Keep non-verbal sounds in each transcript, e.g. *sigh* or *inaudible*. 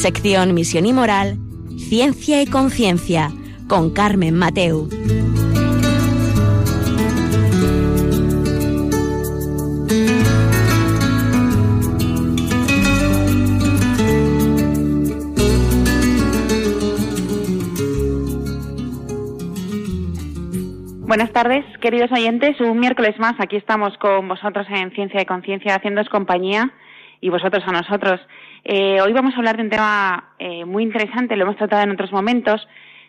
sección Misión y Moral, Ciencia y Conciencia, con Carmen Mateu. Buenas tardes, queridos oyentes. Un miércoles más, aquí estamos con vosotros en Ciencia y Conciencia, haciéndoos compañía y vosotros a nosotros. Eh, hoy vamos a hablar de un tema eh, muy interesante, lo hemos tratado en otros momentos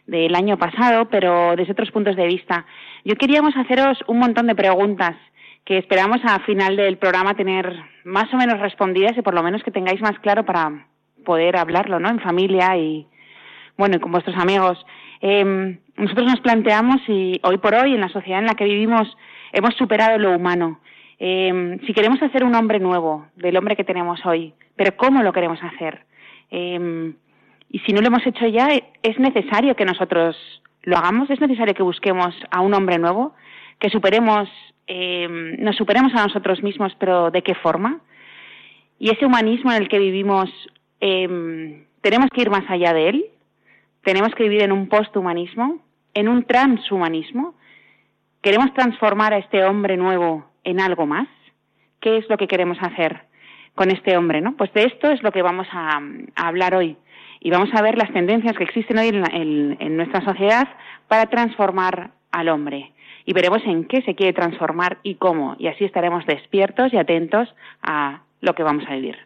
del año pasado, pero desde otros puntos de vista. Yo queríamos haceros un montón de preguntas que esperamos a final del programa tener más o menos respondidas y por lo menos que tengáis más claro para poder hablarlo, ¿no? En familia y, bueno, con vuestros amigos. Eh, nosotros nos planteamos si hoy por hoy, en la sociedad en la que vivimos, hemos superado lo humano. Eh, si queremos hacer un hombre nuevo del hombre que tenemos hoy, pero ¿cómo lo queremos hacer? Eh, y si no lo hemos hecho ya, ¿es necesario que nosotros lo hagamos? ¿Es necesario que busquemos a un hombre nuevo? ¿Que superemos, eh, nos superemos a nosotros mismos, pero ¿de qué forma? Y ese humanismo en el que vivimos, eh, ¿tenemos que ir más allá de él? ¿Tenemos que vivir en un posthumanismo? ¿En un transhumanismo? ¿Queremos transformar a este hombre nuevo en algo más? ¿Qué es lo que queremos hacer con este hombre? ¿no? Pues de esto es lo que vamos a, hablar hoy. Y vamos a ver las tendencias que existen hoy en, en, en nuestra sociedad para transformar al hombre. Y veremos en qué se quiere transformar y cómo. Y así estaremos despiertos y atentos a lo que vamos a vivir.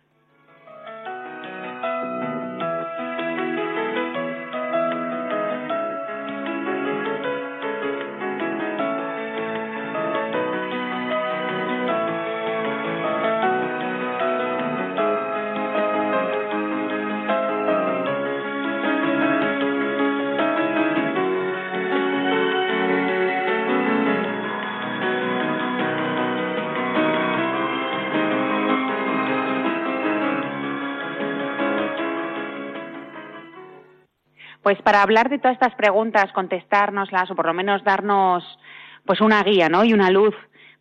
Pues para hablar de todas estas preguntas, contestárnoslas o por lo menos darnos pues una guía, ¿no? Y una luz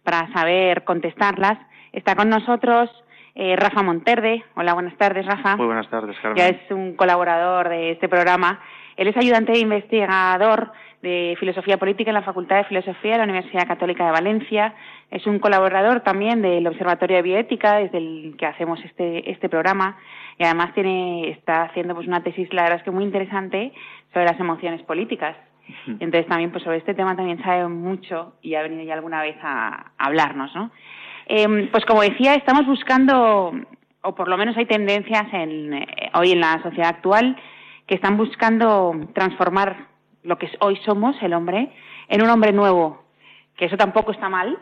para saber contestarlas, está con nosotros eh, Rafa Monterde. Hola, buenas tardes, Rafa. Muy buenas tardes, Carmen. Ya es un colaborador de este programa. Él es ayudante de investigador de Filosofía Política en la Facultad de Filosofía de la Universidad Católica de Valencia. Es un colaborador también del Observatorio de Bioética, desde el que hacemos este, este programa. Y además tiene, está haciendo pues una tesis, la verdad es que muy interesante, sobre las emociones políticas. Entonces también pues sobre este tema también sabe mucho y ha venido ya alguna vez a, a hablarnos, ¿no? Eh, pues como decía, estamos buscando, o por lo menos hay tendencias en, eh, hoy en la sociedad actual, que están buscando transformar lo que hoy somos, el hombre, en un hombre nuevo, que eso tampoco está mal,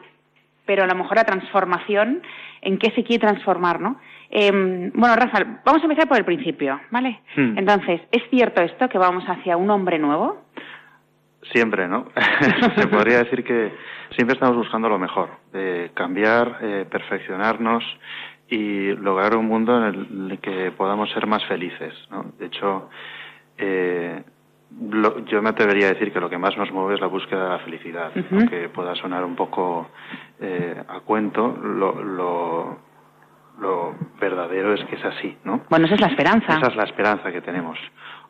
pero a lo mejor la transformación, ¿en qué se quiere transformar, no? Eh, bueno, Rafa, vamos a empezar por el principio, ¿vale? Hmm. Entonces, ¿es cierto esto que vamos hacia un hombre nuevo? Siempre, ¿no? *laughs* se podría decir que siempre estamos buscando lo mejor, eh, cambiar, eh, perfeccionarnos y lograr un mundo en el que podamos ser más felices, ¿no? De hecho, eh, lo, yo me atrevería a decir que lo que más nos mueve es la búsqueda de la felicidad, Uh -huh. aunque pueda sonar un poco eh, a cuento, lo, lo, lo verdadero es que es así, ¿no? Bueno, esa es la esperanza. Esa es la esperanza que tenemos.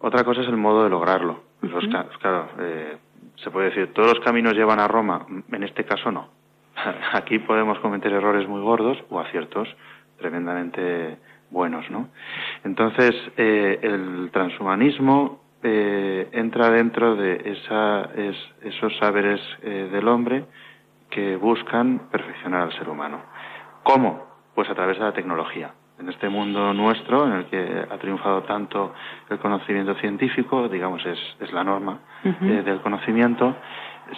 Otra cosa es el modo de lograrlo. Claro, eh, se puede decir, todos los caminos llevan a Roma. En este caso no. *laughs* Aquí podemos cometer errores muy gordos o aciertos tremendamente buenos, ¿no? Entonces, eh, el transhumanismo eh, entra dentro de esa, es, esos saberes eh, del hombre que buscan perfeccionar al ser humano. ¿Cómo? Pues a través de la tecnología. En este mundo nuestro, en el que ha triunfado tanto el conocimiento científico, digamos, es, es la norma eh, del conocimiento,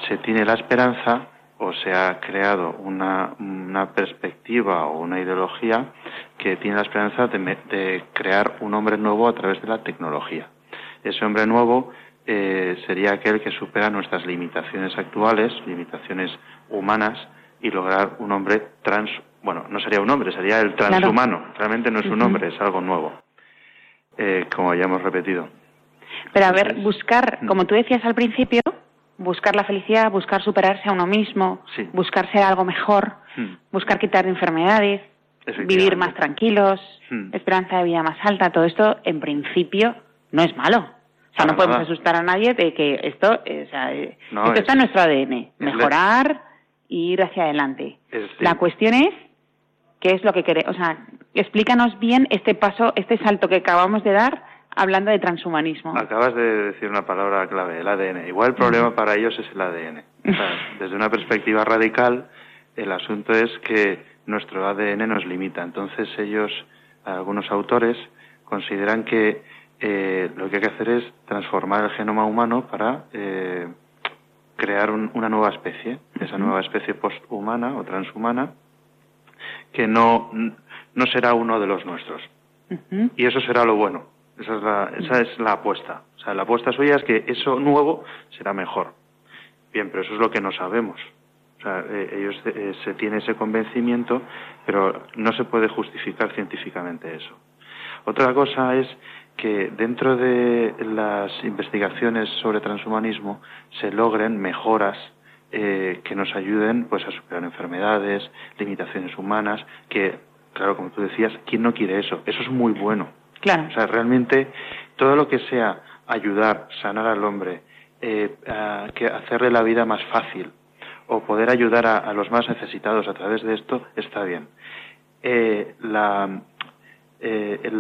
se tiene la esperanza o se ha creado una, una perspectiva o una ideología que tiene la esperanza de, de crear un hombre nuevo a través de la tecnología. Ese hombre nuevo eh, sería aquel que supera nuestras limitaciones actuales, limitaciones humanas, y lograr un hombre trans, bueno, no sería un hombre, sería el Claro. transhumano. Realmente no es un hombre, es algo nuevo, eh, como ya hemos repetido. Pero a ver, buscar, como tú decías al principio, buscar la felicidad, buscar superarse a uno mismo, Sí. buscar ser algo mejor, Hmm. buscar quitar enfermedades, vivir más tranquilos, hmm. esperanza de vida más alta, todo esto en principio no es malo. O sea, no podemos asustar a nadie de que esto, eh, o sea, eh, esto está en nuestro ADN, mejorar e ir hacia adelante. La cuestión es qué es lo que queremos, o sea, explícanos bien este paso, este salto que acabamos de dar hablando de transhumanismo. Acabas de decir una palabra clave, el ADN. Igual el problema para ellos es el ADN. *laughs* desde una perspectiva radical, el asunto es que nuestro ADN nos limita. Entonces ellos, algunos autores, consideran que eh, lo que hay que hacer es transformar el genoma humano para eh, crear una nueva especie, esa nueva especie posthumana o transhumana, que no, no será uno de los nuestros. Y eso será lo bueno. Esa es, la, esa es la apuesta. O sea, la apuesta suya es que eso nuevo será mejor. Bien, pero eso es lo que no sabemos. O sea, eh, ellos eh, se tiene ese convencimiento, pero no se puede justificar científicamente eso. Otra cosa es que dentro de las investigaciones sobre transhumanismo se logren mejoras eh, que nos ayuden pues a superar enfermedades, limitaciones humanas, que claro, como tú decías, ¿quién no quiere eso? Eso es muy bueno. Claro. O sea, realmente todo lo que sea ayudar, sanar al hombre, eh, que hacerle la vida más fácil o poder ayudar a, los más necesitados a través de esto está bien. Eh, la, eh,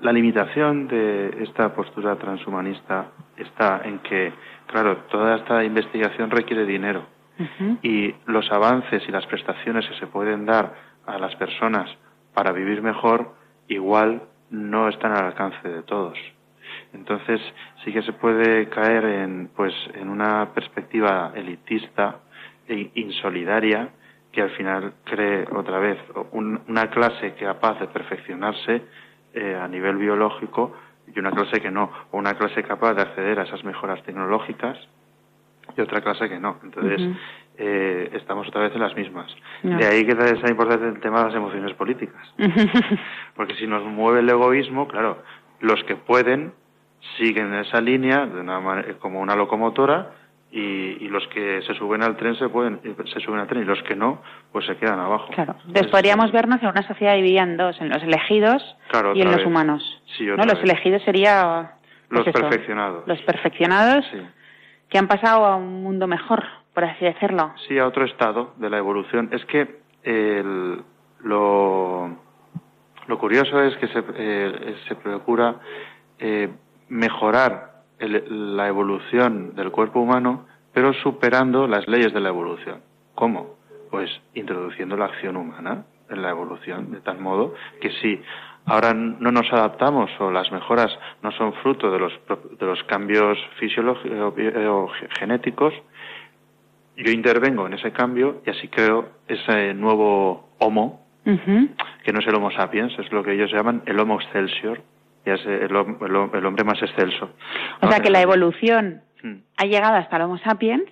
la limitación de esta postura transhumanista está en que, claro, toda esta investigación requiere dinero y los avances y las prestaciones que se pueden dar a las personas para vivir mejor igual no están al alcance de todos. Entonces sí que se puede caer en, pues, en una perspectiva elitista e insolidaria que al final cree otra vez una clase capaz de perfeccionarse eh, a nivel biológico y una clase que no, o una clase capaz de acceder a esas mejoras tecnológicas y otra clase que no. Entonces, eh, estamos otra vez en las mismas. De ahí que esa importancia el tema de las emociones políticas. *laughs* Porque si nos mueve el egoísmo, claro, los que pueden siguen en esa línea de una como una locomotora y, los que se suben al tren se pueden se suben al tren y los que no pues se quedan abajo. Claro. Entonces podríamos vernos en una sociedad dividida en dos, en los elegidos y en los humanos. ¿no? Los elegidos sería pues los perfeccionados. Los perfeccionados que han pasado a un mundo mejor por así decirlo. Sí, a otro estado de la evolución. Es que lo, lo curioso es que se, eh, se procura eh, mejorar la evolución del cuerpo humano, pero superando las leyes de la evolución. ¿Cómo? Pues introduciendo la acción humana en la evolución, de tal modo que si ahora no nos adaptamos o las mejoras no son fruto de los, de los cambios fisiológicos o genéticos, yo intervengo en ese cambio y así creo ese nuevo Homo, que no es el Homo sapiens, es lo que ellos llaman el Homo excelsior, es el, hombre más excelso. O sea que la evolución hmm. ha llegado hasta el Homo sapiens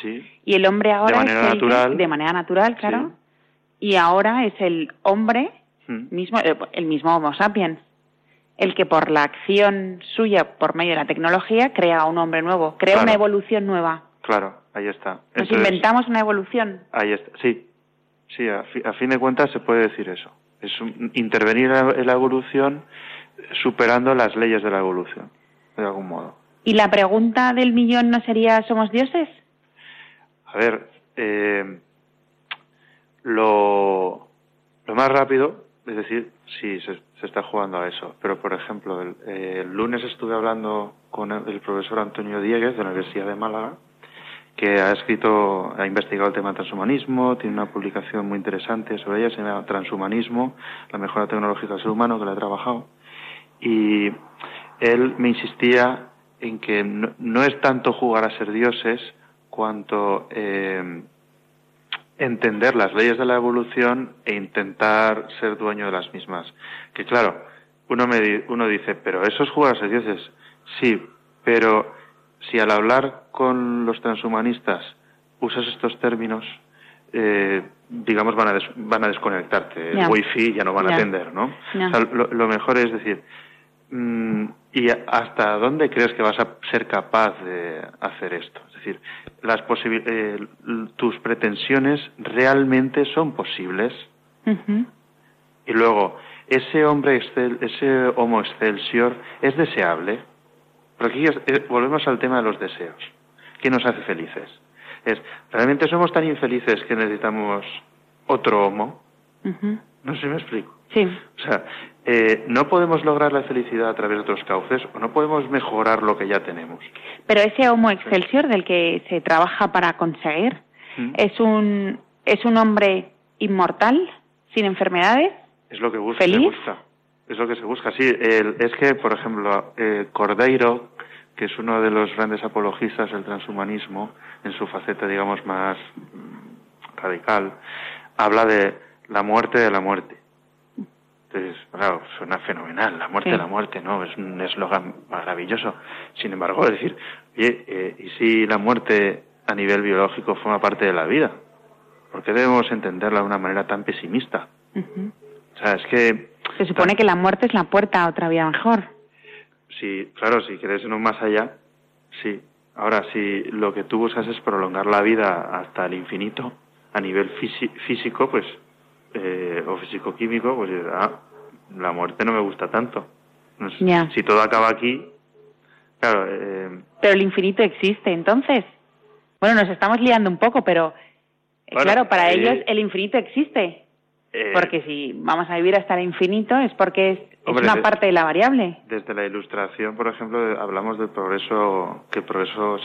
sí. y el hombre ahora de manera es natural, de manera natural, claro, y ahora es el hombre hmm. mismo, eh, el mismo Homo sapiens el que por la acción suya, por medio de la tecnología, crea un hombre nuevo, crea una evolución nueva. Claro, ahí está. Nos inventamos una evolución. Ahí está, sí. Sí, a, fin de cuentas se puede decir eso. Es intervenir en la evolución superando las leyes de la evolución, de algún modo. ¿Y la pregunta del millón no sería ¿somos dioses? A ver, eh, lo, lo más rápido, es decir, sí, se, está jugando a eso. Pero, por ejemplo, el, el lunes estuve hablando con el, profesor Antonio Dieguez de la Universidad de Málaga que ha escrito, ha investigado el tema transhumanismo, tiene una publicación muy interesante sobre ella, se llama Transhumanismo, la mejora tecnológica del ser humano, que la he trabajado. Y él me insistía en que no, es tanto jugar a ser dioses cuanto eh, entender las leyes de la evolución e intentar ser dueño de las mismas. Que claro, uno, me, uno dice, pero eso es jugar a ser dioses. Sí, pero si al hablar con los transhumanistas usas estos términos, eh, digamos, van a, van a desconectarte. El wifi ya no van a atender, ¿no? lo, mejor es decir, mm, ¿y hasta dónde crees que vas a ser capaz de hacer esto? Es decir, las tus pretensiones realmente son posibles. Y luego, ese hombre, excel, ese homo excelsior, ¿es deseable? Porque aquí eh, volvemos al tema de los deseos. ¿Qué nos hace felices? Es, ¿realmente somos tan infelices que necesitamos otro homo? No sé si me explico. Sí. O sea, eh, no podemos lograr la felicidad a través de otros cauces o no podemos mejorar lo que ya tenemos. Pero ese homo excelsior del que se trabaja para conseguir, ¿Mm? ¿es, un, ¿es un hombre inmortal, sin enfermedades? Es lo que busca. ¿Feliz? Es lo que se busca, sí. es que, por ejemplo, eh, Cordeiro, que es uno de los grandes apologistas del transhumanismo, en su faceta, digamos, más mm, radical, habla de la muerte de la muerte. Entonces, claro, suena fenomenal, la muerte de la muerte, ¿no? Es un eslogan maravilloso. Sin embargo, es decir, oye, eh, ¿y si la muerte a nivel biológico forma parte de la vida? ¿Por qué debemos entenderla de una manera tan pesimista? O sea, es que... Se supone que la muerte es la puerta a otra vida mejor. Sí, claro, si quieres no más allá, sí. Ahora, si lo que tú buscas es prolongar la vida hasta el infinito, a nivel físico, pues eh, o físico-químico, pues ah, la muerte no me gusta tanto. Si todo acaba aquí, claro. Eh, pero el infinito existe, entonces. Bueno, nos estamos liando un poco, pero eh, claro, para ellos el infinito existe. Eh, porque si vamos a vivir hasta el infinito es porque es, una parte de la variable. Desde la ilustración, por ejemplo, hablamos del progreso, que el progreso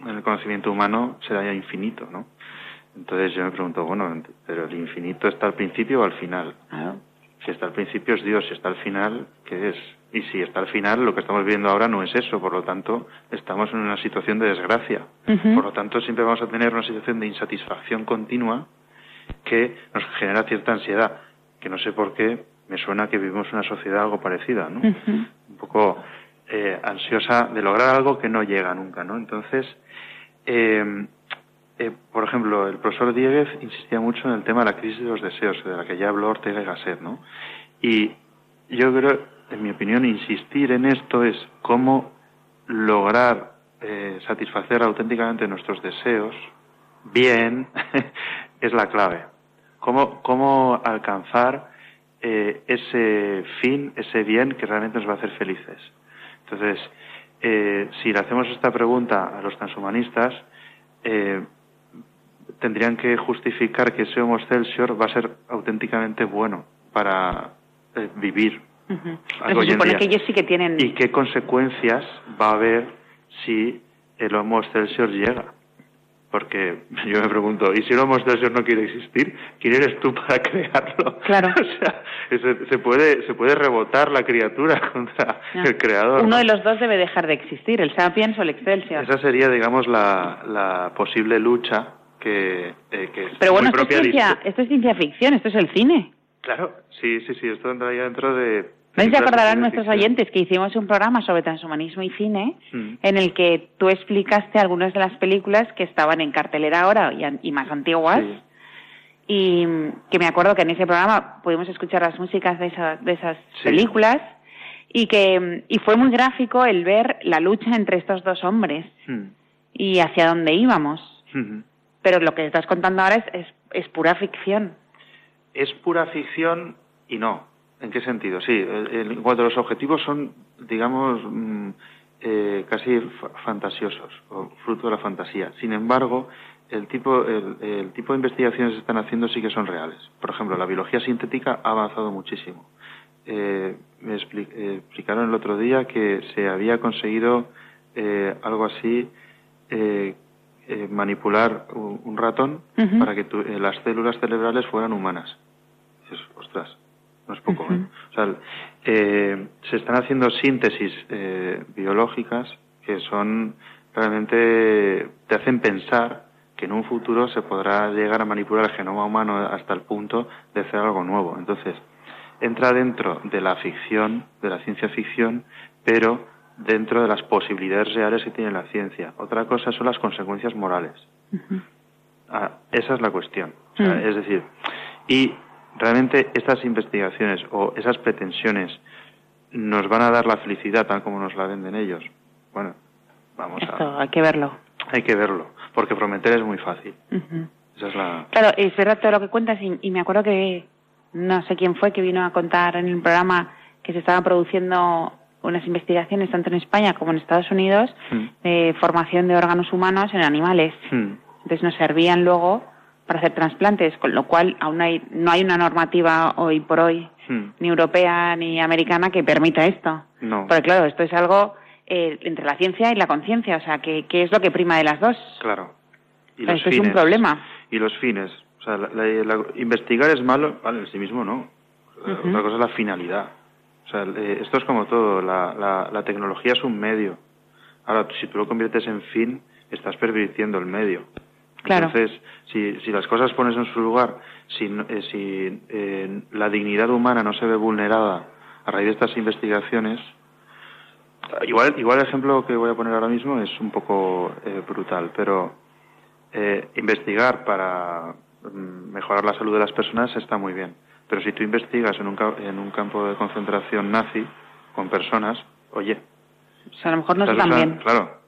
en el conocimiento humano será ya infinito, ¿no? Entonces yo me pregunto, bueno, pero el infinito está al principio o al final. Si está al principio es Dios, si está al final, ¿qué es? Y si está al final, lo que estamos viendo ahora no es eso, por lo tanto, estamos en una situación de desgracia. Por lo tanto, siempre vamos a tener una situación de insatisfacción continua que nos genera cierta ansiedad, que no sé por qué me suena que vivimos una sociedad algo parecida, ¿no? Un poco eh, ansiosa de lograr algo que no llega nunca, ¿no? Entonces, eh, eh, por ejemplo, el profesor Dieguez insistía mucho en el tema de la crisis de los deseos, de la que ya habló Ortega y Gasset, ¿no? Y yo creo, en mi opinión, insistir en esto es cómo lograr eh, satisfacer auténticamente nuestros deseos bien *laughs* es la clave. Cómo, cómo alcanzar eh, ese fin, ese bien que realmente nos va a hacer felices. Entonces, si le hacemos esta pregunta a los transhumanistas, tendrían que justificar que ese Homo excelsior va a ser auténticamente bueno para eh, vivir. Se supone que ellos sí que tienen. ¿Y qué consecuencias va a haber si el Homo excelsior llega? Porque yo me pregunto, ¿y si el Homo excelsior no quiere existir? ¿Quién eres tú para *laughs* crearlo? Claro. *laughs* o sea, se, puede, se puede rebotar la criatura *laughs* contra el creador. Uno de los dos debe dejar de existir, el sapiens o el excelsior. Esa sería, digamos, la, la posible lucha que, eh, Pero bueno, esto, es ciencia, esto es ciencia ficción, esto es el cine. Claro, sí, sí, sí, esto entraría dentro de... No se acordarán nuestros oyentes que hicimos un programa sobre transhumanismo y cine mm. en el que tú explicaste algunas de las películas que estaban en cartelera ahora y, más antiguas. Y que me acuerdo que en ese programa pudimos escuchar las músicas de, de esas películas y que y fue muy gráfico el ver la lucha entre estos dos hombres mm. y hacia dónde íbamos. Pero lo que estás contando ahora es, es, pura ficción. Es pura ficción y no. ¿En qué sentido? Sí, en cuanto a los objetivos son, digamos, mm, eh, casi fantasiosos, o fruto de la fantasía. Sin embargo, el tipo, el, tipo de investigaciones que se están haciendo sí que son reales. Por ejemplo, la biología sintética ha avanzado muchísimo. Eh, me eh, explicaron el otro día que se había conseguido algo así eh, manipular un, ratón para que eh, las células cerebrales fueran humanas. ostras, no es poco. ¿eh? O sea, se están haciendo síntesis biológicas que son realmente te hacen pensar que en un futuro se podrá llegar a manipular el genoma humano hasta el punto de hacer algo nuevo. Entonces, entra dentro de la ficción, de la ciencia ficción, pero dentro de las posibilidades reales que tiene la ciencia. Otra cosa son las consecuencias morales. Ah, esa es la cuestión. Mm. Es decir, y realmente estas investigaciones o esas pretensiones nos van a dar la felicidad tal como nos la venden ellos. Bueno, vamos a... hay que verlo. Hay que verlo, porque prometer es muy fácil. Esa es la... Claro, es verdad todo lo que cuentas y, me acuerdo que no sé quién fue que vino a contar en el programa que se estaban produciendo unas investigaciones tanto en España como en Estados Unidos Mm. de formación de órganos humanos en animales. Hmm. Entonces nos servían luego para hacer trasplantes, con lo cual aún hay, no hay una normativa hoy por hoy, Hmm. ni europea ni americana, que permita esto. No. Porque claro, esto es algo eh, entre la ciencia y la conciencia, o sea, que, que es lo que prima de las dos. Claro. Y los esto es un problema. Y los fines. O sea, la- la- la- investigar es malo, vale, en sí mismo no. La- Ujú. Otra cosa es la finalidad. O sea, eh, esto es como todo. La, la, la tecnología es un medio. Ahora, si tú lo conviertes en fin, estás pervirtiendo el medio. Claro. Entonces, si, si las cosas pones en su lugar, si, eh, si eh, la dignidad humana no se ve vulnerada a raíz de estas investigaciones, igual, igual el ejemplo que voy a poner ahora mismo es un poco eh, brutal, pero eh, investigar para mm, mejorar la salud de las personas está muy bien. Pero si tú investigas en un, en un campo de concentración nazi con personas, oye, O sea, a lo mejor no estás está tan usando- bien. claro,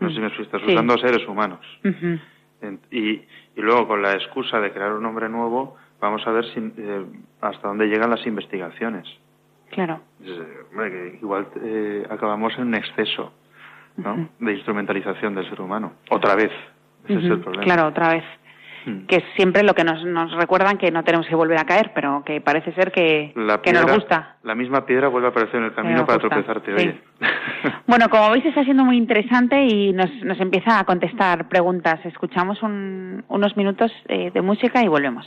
no sé si Mm. me explico, estás Sí. usando seres humanos. En- Y, y luego con la excusa de crear un hombre nuevo, vamos a ver si, eh, hasta dónde llegan las investigaciones. Claro. Eh, igual eh, acabamos en un exceso ¿no? De instrumentalización del ser humano. Otra vez. Ese es el problema. Claro, otra vez. Hmm. Que es siempre lo que nos, nos recuerdan que no tenemos que volver a caer, pero que parece ser que, La que nos gusta. La misma piedra vuelve a aparecer en el camino para gusta, tropezarte, sí. oye. *laughs* *laughs* Bueno, como veis está siendo muy interesante y nos, nos empieza a contestar preguntas. Escuchamos un- unos minutos eh, de música y volvemos.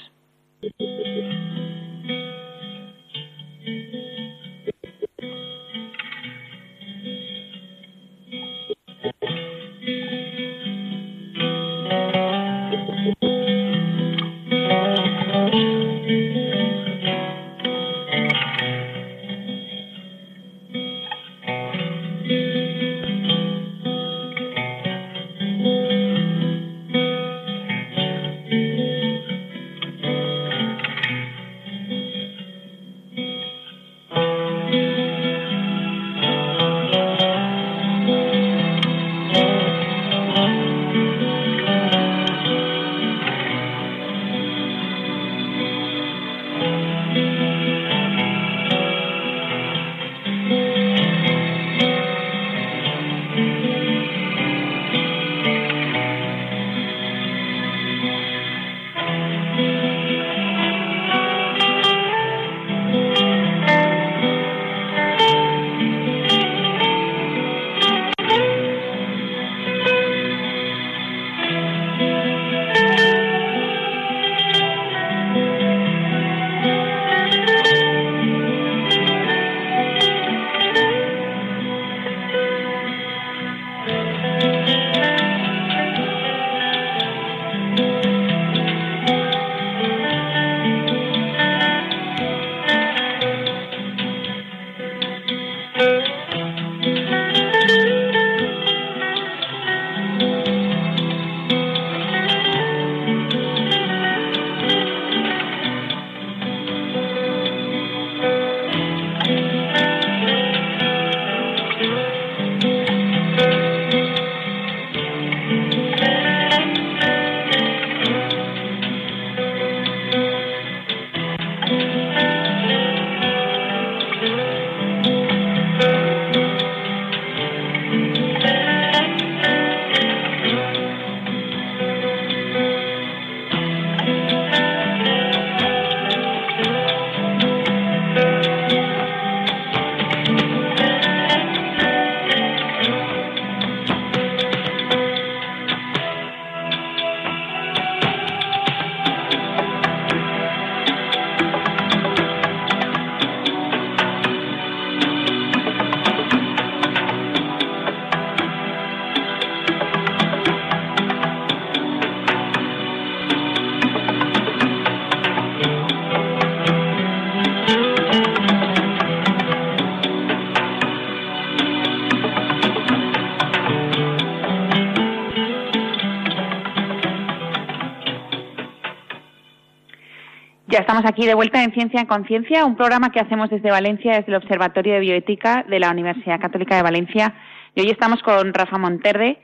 Estamos aquí de vuelta en Ciencia en Conciencia, un programa que hacemos desde Valencia, desde el Observatorio de Bioética de la Universidad Católica de Valencia. Y hoy estamos con Rafa Monterde,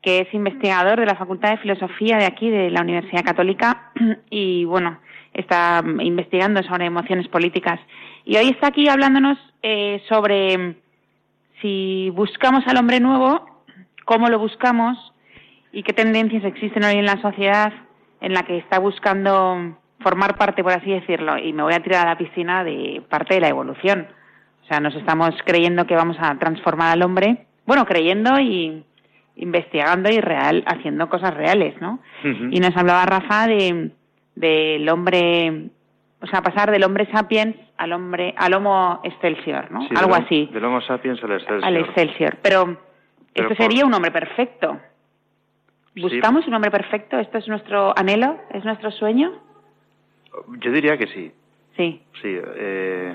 que es investigador de la Facultad de Filosofía de aquí, de la Universidad Católica. Y bueno, está investigando sobre emociones políticas. Y hoy está aquí hablándonos eh, sobre si buscamos al hombre nuevo, cómo lo buscamos y qué tendencias existen hoy en la sociedad en la que está buscando formar parte, por así decirlo, y me voy a tirar a la piscina de parte de la evolución. O sea, nos estamos creyendo que vamos a transformar al hombre, bueno, creyendo y investigando y real, haciendo cosas reales, ¿no? Y nos hablaba Rafa de del hombre, o sea, pasar del hombre sapiens al hombre, al homo excelsior, ¿no? Algo así. Del homo sapiens al excelsior. Al excelsior. Pero, esto sería un hombre perfecto. ¿Buscamos un hombre perfecto? ¿Esto es nuestro anhelo? ¿Es nuestro sueño? Yo diría que sí. Sí. Sí, eh,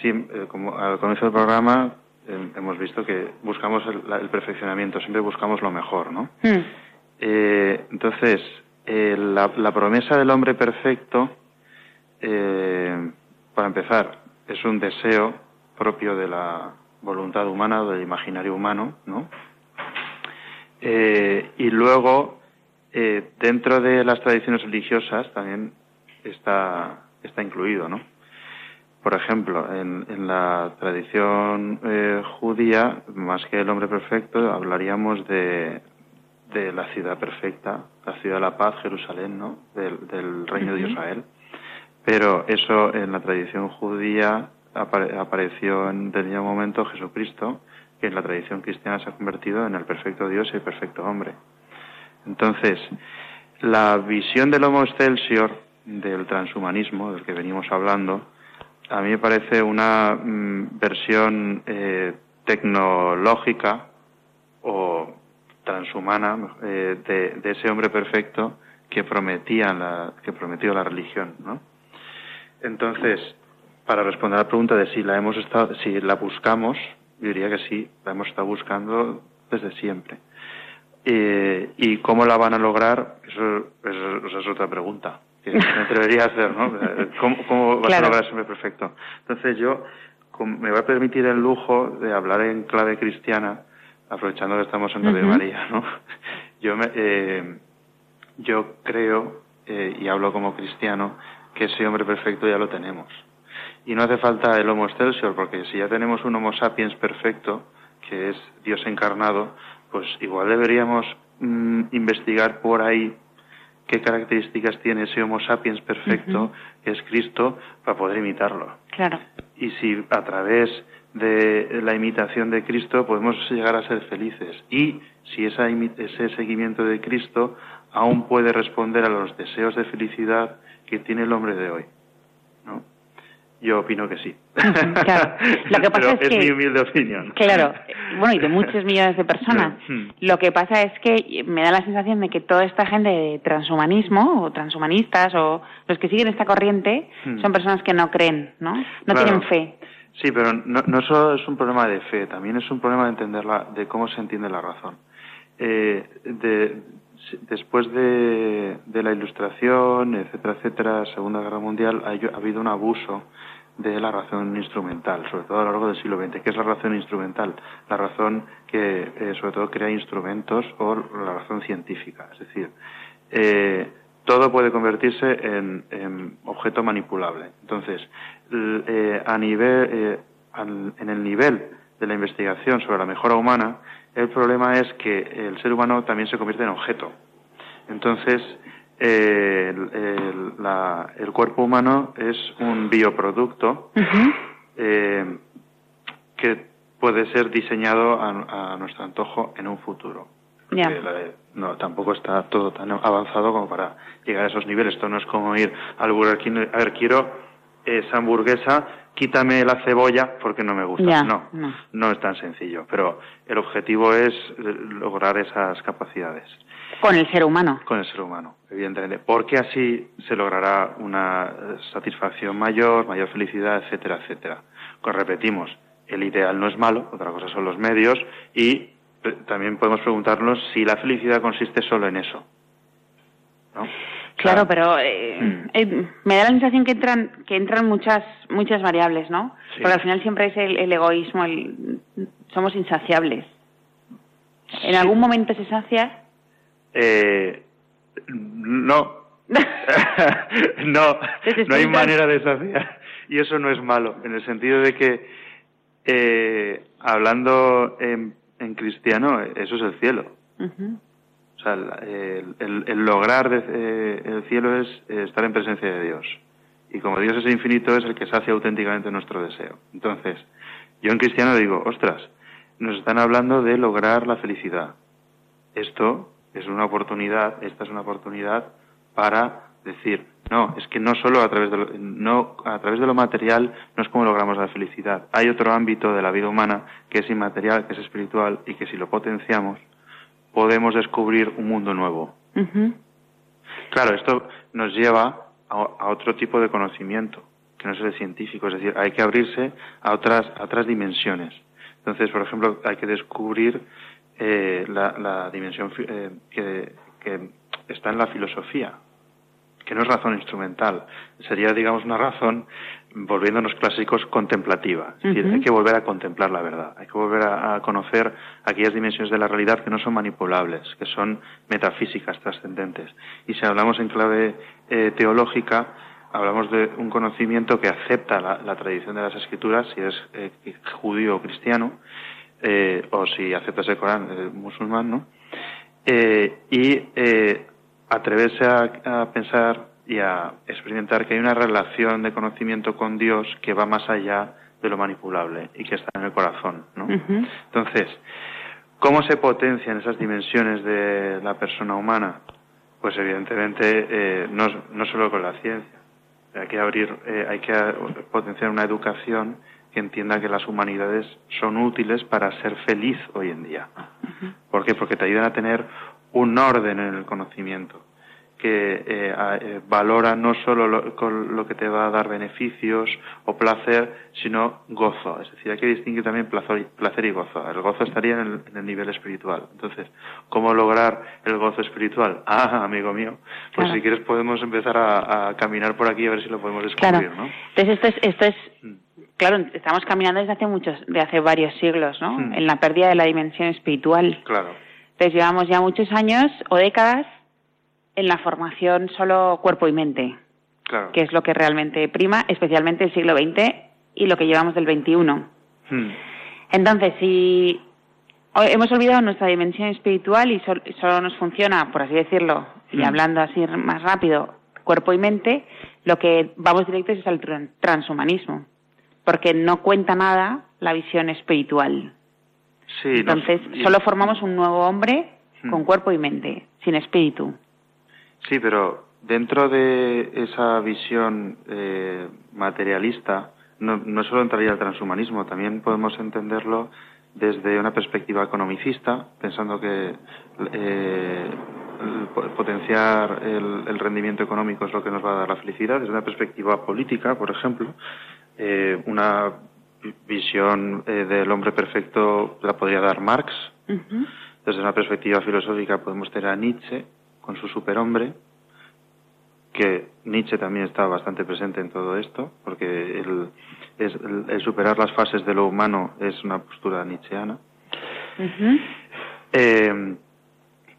sí eh, como al comienzo del programa eh, hemos visto que buscamos el, perfeccionamiento, siempre buscamos lo mejor, ¿no? Hmm. entonces, la, la, promesa del hombre perfecto, para empezar, es un deseo propio de la voluntad humana, del imaginario humano, ¿no? y luego, dentro de las tradiciones religiosas también está, está incluido, ¿no? Por ejemplo, en, en la tradición eh, judía, más que el hombre perfecto, hablaríamos de, de la ciudad perfecta, la ciudad de la paz, Jerusalén, ¿no? Del, reino de Israel. Pero eso en la tradición judía apareció en el momento Jesucristo, que en la tradición cristiana se ha convertido en el perfecto Dios y el perfecto hombre. Entonces, la visión del Homo Excelsior del transhumanismo, del que venimos hablando, a mí me parece una mm, versión eh, tecnológica o transhumana eh, de, ese hombre perfecto que prometía la, que prometió la religión, ¿no? Entonces, para responder a la pregunta de si la hemos estado, si la buscamos, yo diría que sí, la hemos estado buscando desde siempre. Eh, y cómo la van a lograr, eso, eso es otra pregunta me atrevería a hacer, ¿no? ¿Cómo, va a lograr siempre perfecto? Entonces yo me voy a permitir el lujo de hablar en clave cristiana, aprovechando que estamos en Radio María, ¿no? Yo, me, eh, yo creo, eh, y hablo como cristiano, que ese hombre perfecto ya lo tenemos. Y no hace falta el Homo Excelsior, porque si ya tenemos un Homo sapiens perfecto, que es Dios encarnado, pues igual deberíamos mm, investigar por ahí qué características tiene ese Homo sapiens perfecto, que es Cristo, para poder imitarlo. Claro. Y si a través de la imitación de Cristo podemos llegar a ser felices. Y si esa, ese seguimiento de Cristo aún puede responder a los deseos de felicidad que tiene el hombre de hoy. ¿no? Yo opino que sí. claro. *laughs* Lo que pasa es, que, mi humilde opinión. Claro, bueno, y de muchos millones de personas. *laughs* Lo que pasa es que me da la sensación de que toda esta gente de transhumanismo, o transhumanistas, o los que siguen esta corriente, son personas que no creen, ¿no? No tienen fe. Sí, pero no, no solo es un problema de fe, también es un problema de entenderla, de cómo se entiende la razón. Eh, de, después de, de, la Ilustración, etcétera, etcétera, Segunda Guerra Mundial, ha, habido un abuso de la razón instrumental, sobre todo a lo largo del siglo XX. ¿Qué es la razón instrumental? La razón que, eh, sobre todo, crea instrumentos o la razón científica. Es decir, eh, todo puede convertirse en, objeto manipulable. Entonces, eh, a nivel, en el nivel de la investigación sobre la mejora humana, el problema es que el ser humano también se convierte en objeto. Entonces, el, cuerpo humano es un bioproducto eh, que puede ser diseñado a, nuestro antojo en un futuro. no, tampoco está todo tan avanzado como para llegar a esos niveles. Esto no es como ir al Burger King, a ver, quiero esa hamburguesa quítame la cebolla porque no me gusta. no, no, es tan sencillo, pero el objetivo es lograr esas capacidades. Con el ser humano. Con el ser humano, evidentemente, porque así se logrará una satisfacción mayor, mayor felicidad, etcétera, etcétera. Pues repetimos, el ideal no es malo, otra cosa son los medios y eh, también podemos preguntarnos si la felicidad consiste solo en eso. ¿no? Claro, pero eh, mm. eh, me da la sensación que entran que entran muchas muchas variables, ¿no? Porque al final siempre es el, egoísmo, el, somos insaciables. ¿En algún momento se sacia? Eh, no. *laughs* no, no hay manera de saciar. Y eso no es malo, en el sentido de que, eh, hablando en, cristiano, eso es el cielo. O sea, el, lograr eh, el cielo es estar en presencia de Dios. Y como Dios es infinito, es el que sacia auténticamente nuestro deseo. Entonces, yo en cristiano digo, ostras, nos están hablando de lograr la felicidad. Esto es una oportunidad, esta es una oportunidad para decir, no, es que no solo a través de lo, no a través de lo material no es como logramos la felicidad. Hay otro ámbito de la vida humana que es inmaterial, que es espiritual y que si lo potenciamos podemos descubrir un mundo nuevo. Claro, esto nos lleva a, otro tipo de conocimiento que no es el científico, es decir, hay que abrirse a otras a otras dimensiones. Entonces, por ejemplo, hay que descubrir eh, la, dimensión eh, que, está en la filosofía, que no es razón instrumental, sería, digamos, una razón, volviéndonos clásicos, contemplativa. Es decir, hay que volver a contemplar la verdad, hay que volver a, conocer aquellas dimensiones de la realidad que no son manipulables, que son metafísicas, trascendentes. Y si hablamos en clave eh, teológica, hablamos de un conocimiento que acepta la, tradición de las escrituras, si es judío o cristiano, eh, o si aceptas el Corán, el musulmán, ¿no? Eh, y eh, atreverse a, pensar y a experimentar que hay una relación de conocimiento con Dios que va más allá de lo manipulable y que está en el corazón, ¿no? Entonces, ¿cómo se potencian esas dimensiones de la persona humana? Pues evidentemente no, no solo con la ciencia. Hay que abrir, hay que potenciar una educación que entienda que las humanidades son útiles para ser feliz hoy en día. ¿Por qué? Porque te ayudan a tener un orden en el conocimiento que eh, eh, valora no solo lo, con lo que te va a dar beneficios o placer, sino gozo. Es decir, hay que distinguir también placer, placer y gozo. El gozo estaría en el, nivel espiritual. Entonces, ¿cómo lograr el gozo espiritual? *laughs* Ah, amigo mío, pues si quieres podemos empezar a, caminar por aquí a ver si lo podemos descubrir, ¿no? Entonces, esto es, esto es mm claro, estamos caminando desde hace muchos, de hace varios siglos, ¿no? Hmm. En la pérdida de la dimensión espiritual. Claro. Entonces llevamos ya muchos años o décadas en la formación solo cuerpo y mente. Claro. Que es lo que realmente prima, especialmente el siglo XX y lo que llevamos del XXI. Hmm. Entonces, si hemos olvidado nuestra dimensión espiritual y solo nos funciona, por así decirlo, y hmm. hablando así más rápido, cuerpo y mente, lo que vamos directos es al transhumanismo porque no cuenta nada la visión espiritual. Sí, Entonces, solo formamos un nuevo hombre hmm. con cuerpo y mente, sin espíritu. Sí, pero dentro de esa visión eh, materialista, no, no solo entraría el transhumanismo, también podemos entenderlo desde una perspectiva economicista, pensando que eh, potenciar el, rendimiento económico es lo que nos va a dar la felicidad, desde una perspectiva política, por ejemplo, eh, una visión eh, del hombre perfecto la podría dar Marx. Desde una perspectiva filosófica podemos tener a Nietzsche con su superhombre, que Nietzsche también está bastante presente en todo esto, porque el, el, superar las fases de lo humano es una postura nietzscheana. Eh,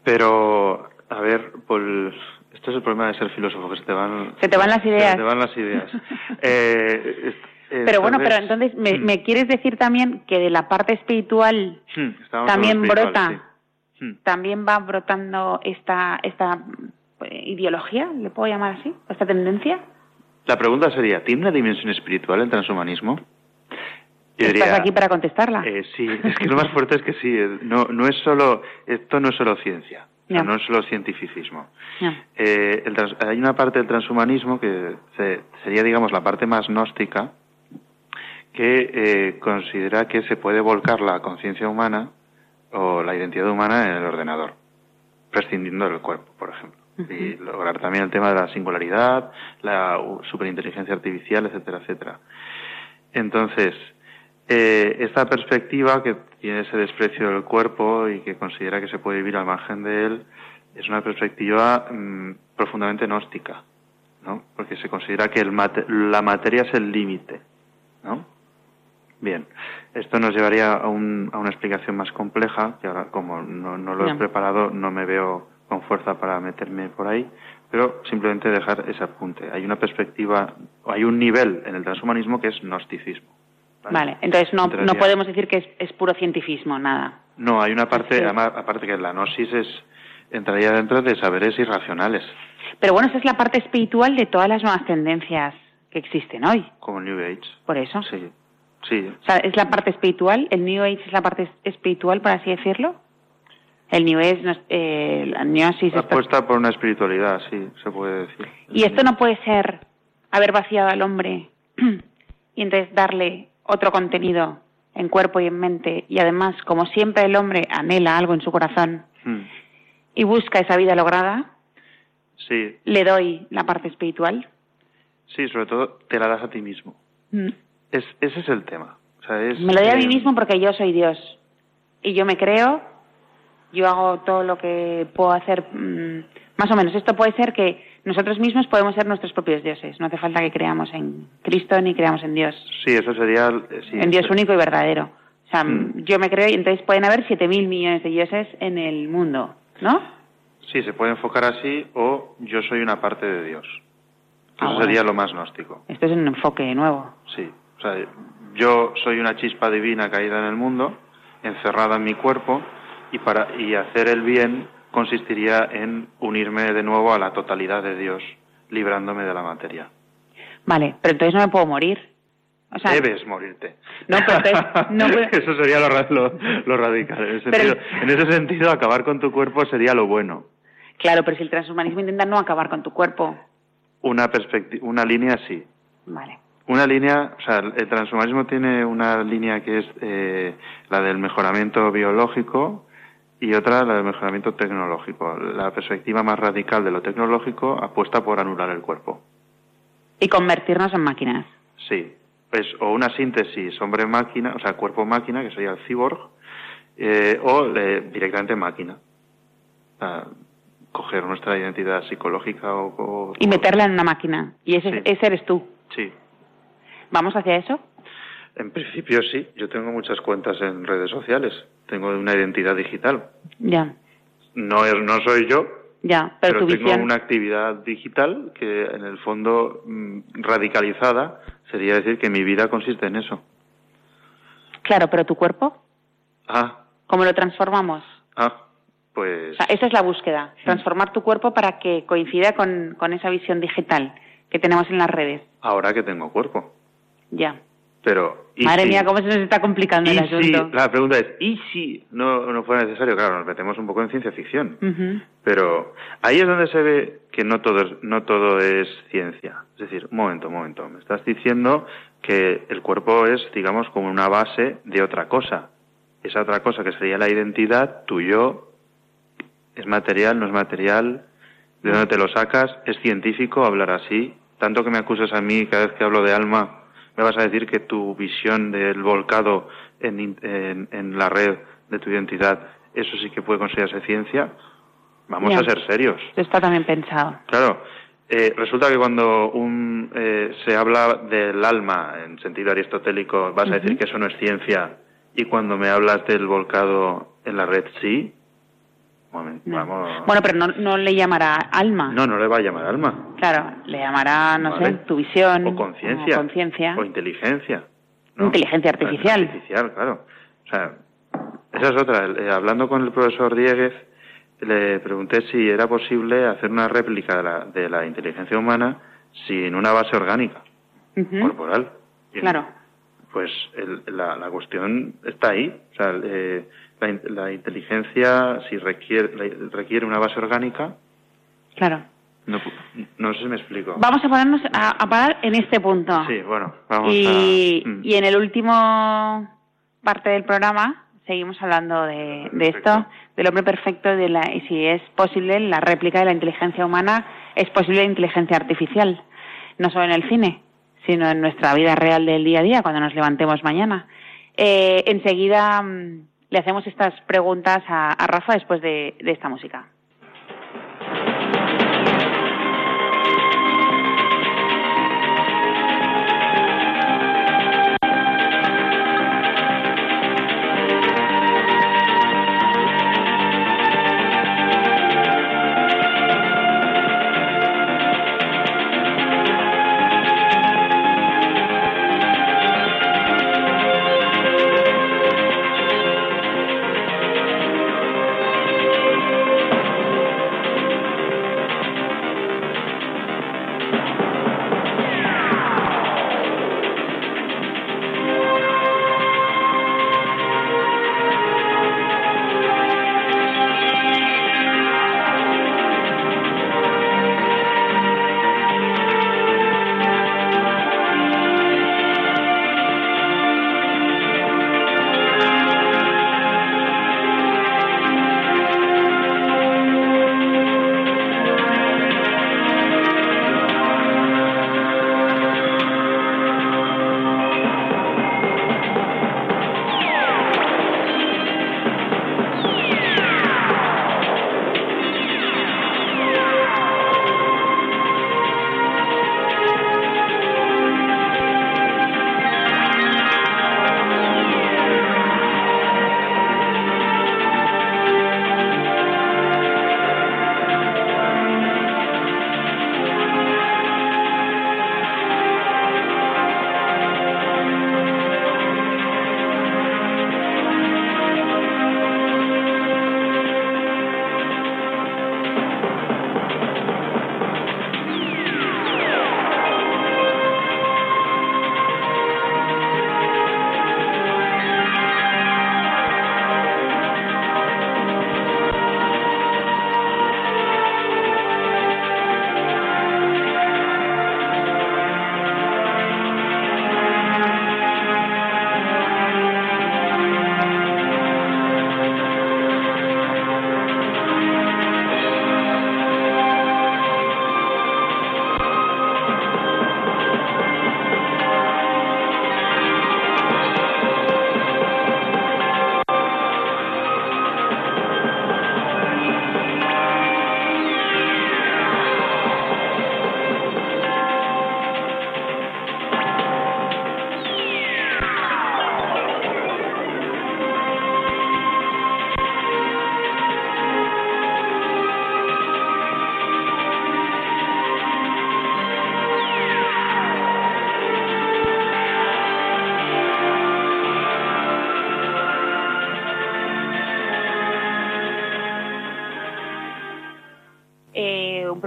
pero, a ver, pues esto es el problema de ser filósofo, que se te van, se te van las ideas. Se te van las ideas. *laughs* eh, pero bueno, pero entonces ¿me, hmm. ¿me, quieres decir también que de la parte espiritual hmm, también brota, hmm. también va brotando esta esta eh, ideología, le puedo llamar así, esta tendencia? La pregunta sería, ¿tiene una dimensión espiritual el transhumanismo? ¿Estás aquí para contestarla? Eh, sí, es que lo más fuerte es que sí, eh, no, no es solo, esto no es solo ciencia, no es solo cientificismo. Eh, hay una parte del transhumanismo que sería, digamos, la parte más gnóstica, que eh, considera que se puede volcar la conciencia humana o la identidad humana en el ordenador, prescindiendo del cuerpo, por ejemplo. Y lograr también el tema de la singularidad, la superinteligencia artificial, etcétera, etcétera. Entonces, eh, esta perspectiva que tiene ese desprecio del cuerpo y que considera que se puede vivir al margen de él, es una perspectiva mm, profundamente gnóstica, ¿no? Porque se considera que el la materia es el límite, ¿no? Bien, esto nos llevaría a, un, a, una explicación más compleja, que ahora como no, lo he preparado no me veo con fuerza para meterme por ahí, pero simplemente dejar ese apunte. Hay una perspectiva, hay un nivel en el transhumanismo que es gnosticismo. Vale, entonces no, no podemos decir que es, es, puro científico, nada. No, hay una parte, aparte que la gnosis es, entraría dentro de saberes irracionales. Pero bueno, esa es la parte espiritual de todas las nuevas tendencias que existen hoy. Como New Age. Por eso. Sí, sí. O sea, es la parte espiritual, el New Age es la parte espiritual, por así decirlo. El New Age, eh, la Gnosis... Apuesta por una espiritualidad, sí, se puede decir. Y esto no puede ser haber vaciado al hombre *clears throat* y entonces darle otro contenido en cuerpo y en mente y además, como siempre el hombre anhela algo en su corazón hmm. y busca esa vida lograda, sí. le doy la parte espiritual. Sí, sobre todo te la das a ti mismo. Mm. Es, ese es el tema. me lo doy a mí mismo porque yo soy Dios. Y yo me creo, yo hago todo lo que puedo hacer. Mm, más o menos, esto puede ser que nosotros mismos podemos ser nuestros propios dioses. No hace falta que creamos en Cristo ni creamos en Dios. Sí, eso sería... Eh, en Dios único y verdadero. O sea, mm. yo me creo y entonces pueden haber 7.000 millones de dioses en el mundo, ¿no? Sí, se puede enfocar así o yo soy una parte de Dios. Eso ah, sería lo más gnóstico. Esto es un enfoque nuevo. Sí, o sea, yo soy una chispa divina caída en el mundo, encerrada en mi cuerpo, y para y hacer el bien consistiría en unirme de nuevo a la totalidad de Dios, librándome de la materia. Vale, pero entonces no me puedo morir. Debes morirte. No, pero no *laughs* Eso sería lo, lo, radical. En ese, sentido, en ese sentido, acabar con tu cuerpo sería lo bueno. Claro, pero si el transhumanismo intenta no acabar con tu cuerpo. Una, una línea sí. Vale. Una línea, o sea, el transhumanismo tiene una línea que es eh, la del mejoramiento biológico y otra la del mejoramiento tecnológico. La perspectiva más radical de lo tecnológico apuesta por anular el cuerpo. Y convertirnos en máquinas. Sí, es o una síntesis hombre-máquina, o sea, cuerpo-máquina, que sería el cyborg, eh, o eh, directamente máquina. coger nuestra identidad psicológica o, Y meterla en una máquina. Y ese, ese eres tú. Sí. ¿Vamos hacia eso? En principio sí. Yo tengo muchas cuentas en redes sociales. Tengo una identidad digital. Ya. No, es, no soy yo. Ya, pero, tengo una actividad digital que en el fondo mm, radicalizada sería decir que mi vida consiste en eso. Claro, pero tu cuerpo. Ah. ¿Cómo lo transformamos? Ah, pues. esa es la búsqueda, transformar tu cuerpo para que coincida con, con esa visión digital que tenemos en las redes. Ahora que tengo cuerpo. Ya. Pero. Madre mía, cómo se nos está complicando el asunto. la pregunta es: ¿y si no, no fuera necesario? Claro, nos metemos un poco en ciencia ficción. Pero ahí es donde se ve que no todo, es, no todo es ciencia. Es decir, un momento, un momento. Me estás diciendo que el cuerpo es, digamos, como una base de otra cosa. Esa otra cosa que sería la identidad, tu yo, es material, no es material, de dónde te lo sacas, es científico hablar así. Tanto que me acusas a mí cada vez que hablo de alma me vas a decir que tu visión del volcado en, en, la red de tu identidad, eso sí que puede considerarse ciencia. Vamos a ser serios. Está también pensado. Claro. Eh, resulta que cuando un, eh, se habla del alma en sentido aristotélico, vas a decir que eso no es ciencia, y cuando me hablas del volcado en la red, sí. Bueno, pero no, le llamará alma. No, no le va a llamar alma. Claro, le llamará, no sé, tu visión. O conciencia. O, inteligencia. Inteligencia artificial. Artificial, claro. O sea, esa es otra. Eh, hablando con el profesor Dieguez, le pregunté si era posible hacer una réplica de la, de la inteligencia humana sin una base orgánica, corporal. claro. Pues la, la, cuestión está ahí. O sea, eh, la, inteligencia, si requiere, requiere una base orgánica. Claro. No, sé si me explico. Vamos a ponernos a, parar en este punto. Sí, bueno, vamos y, a... Mm. Y en el último parte del programa seguimos hablando de, esto, del hombre perfecto de la, y si es posible la réplica de la inteligencia humana, es posible la inteligencia artificial, no solo en el cine, sino en nuestra vida real del día a día, cuando nos levantemos mañana. Eh, enseguida mm, le hacemos estas preguntas a, Rafa después de esta música.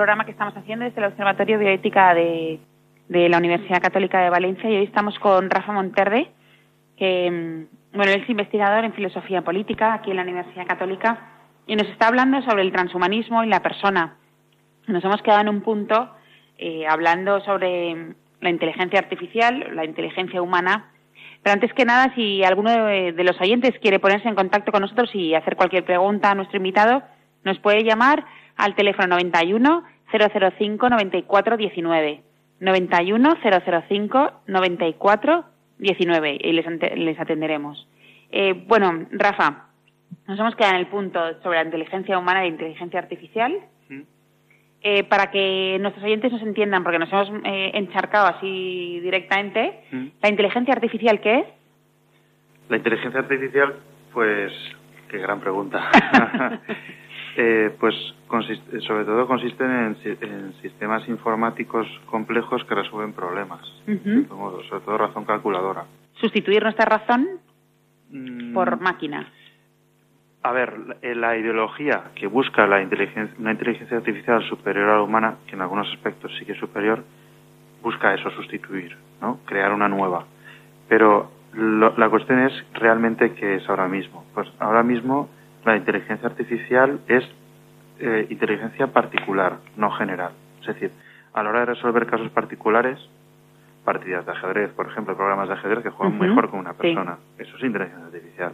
Programa que estamos haciendo desde el Observatorio Bioética de, de la Universidad Católica de Valencia y hoy estamos con Rafa Monterde, que mm, bueno, es investigador en filosofía política aquí en la Universidad Católica y nos está hablando sobre el transhumanismo y la persona. Nos hemos quedado en un punto eh, hablando sobre la inteligencia artificial, la inteligencia humana. Pero antes que nada, si alguno de, los oyentes quiere ponerse en contacto con nosotros y hacer cualquier pregunta a nuestro invitado, nos puede llamar al teléfono 91 005 94 19. 91 005 94 19 y les, les atenderemos. Eh, bueno, Rafa, nos hemos quedado en el punto sobre la inteligencia humana e inteligencia artificial. Eh, para que nuestros oyentes nos entiendan, porque nos hemos eh, encharcado así directamente, ¿la inteligencia artificial qué es? La inteligencia artificial, pues, qué gran pregunta. *laughs* Eh, pues sobre todo consiste en, sistemas informáticos complejos que resuelven problemas, sobre todo razón calculadora. ¿Sustituir nuestra razón mm. por máquina? A ver, la ideología que busca la inteligencia, una inteligencia artificial superior a la humana, que en algunos aspectos sí que es superior, busca eso, sustituir, ¿no? crear una nueva. Pero la cuestión es realmente qué es ahora mismo. Pues ahora mismo la inteligencia artificial es eh, inteligencia particular, no general. Es decir, a la hora de resolver casos particulares, partidas de ajedrez, por ejemplo, programas de ajedrez que juegan mejor con una persona. Eso es inteligencia artificial.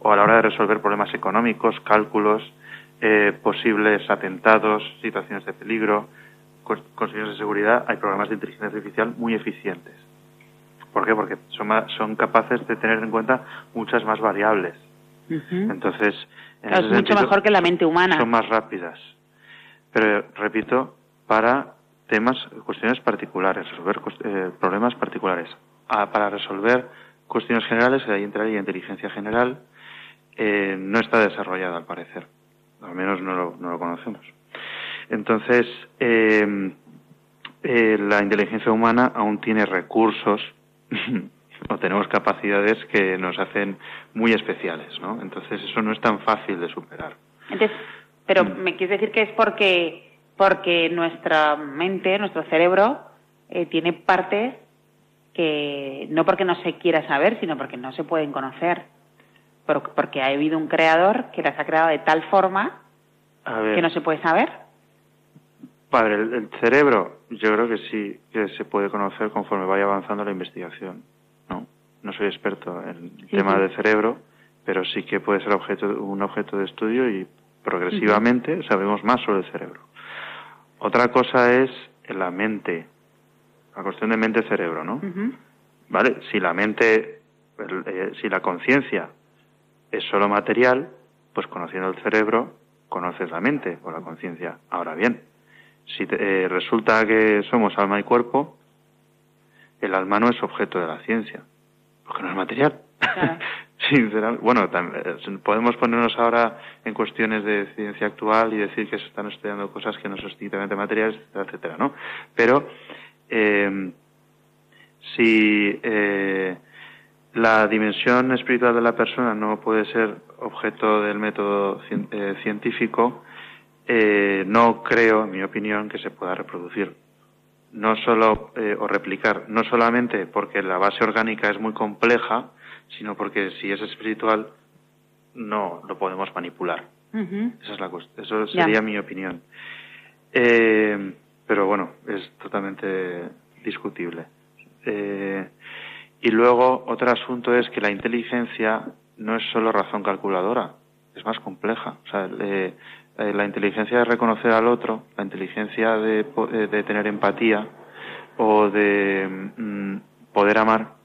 O a la hora de resolver problemas económicos, cálculos, eh, posibles atentados, situaciones de peligro, cuestiones de seguridad, hay programas de inteligencia artificial muy eficientes. ¿Por qué? Porque son, son capaces de tener en cuenta muchas más variables. Entonces, es mucho mejor que la mente humana. Son más rápidas. Pero, repito, para temas, cuestiones particulares, resolver eh, problemas particulares. Ah, para resolver cuestiones generales, ahí entraría inteligencia general, eh, no está desarrollada al parecer. Al menos no lo, no lo conocemos. Entonces, eh, la inteligencia humana aún tiene recursos *laughs* o tenemos capacidades que nos hacen muy especiales, ¿no? Entonces eso no es tan fácil de superar. Entonces, pero mm. me quieres decir que es porque porque nuestra mente, nuestro cerebro eh, tiene partes que no porque no se quiera saber, sino porque no se pueden conocer, porque ha habido un creador que las ha creado de tal forma que no se puede saber. Padre, el, cerebro, yo creo que sí que se puede conocer conforme vaya avanzando la investigación. No, soy experto en el tema del cerebro, pero sí que puede ser objeto, un objeto de estudio y progresivamente sabemos más sobre el cerebro. Otra cosa es la mente, la cuestión de mente-cerebro, ¿no? ¿Vale? Si la mente, eh, si la conciencia es solo material, pues conociendo el cerebro, conoces la mente o la conciencia. Ahora bien, si eh, resulta que somos alma y cuerpo, el alma no es objeto de la ciencia, porque no es material. *laughs* Sinceramente, bueno, eh, podemos ponernos ahora en cuestiones de ciencia actual y decir que se están estudiando cosas que no son estrictamente materiales, etcétera, etcétera, ¿no? Pero eh, si eh, la dimensión espiritual de la persona no puede ser objeto del método científico, no creo, en mi opinión, que se pueda reproducir no solo o replicar, no solamente porque la base orgánica es muy compleja, sino porque si es espiritual no lo podemos manipular. Esa es la Eso sería mi opinión. Eh, pero bueno, es totalmente discutible. Eh, y luego otro asunto es que la inteligencia no es solo razón calculadora, es más compleja. O sea, eh, la inteligencia de reconocer al otro, la inteligencia de, de tener empatía o de mm, poder amar,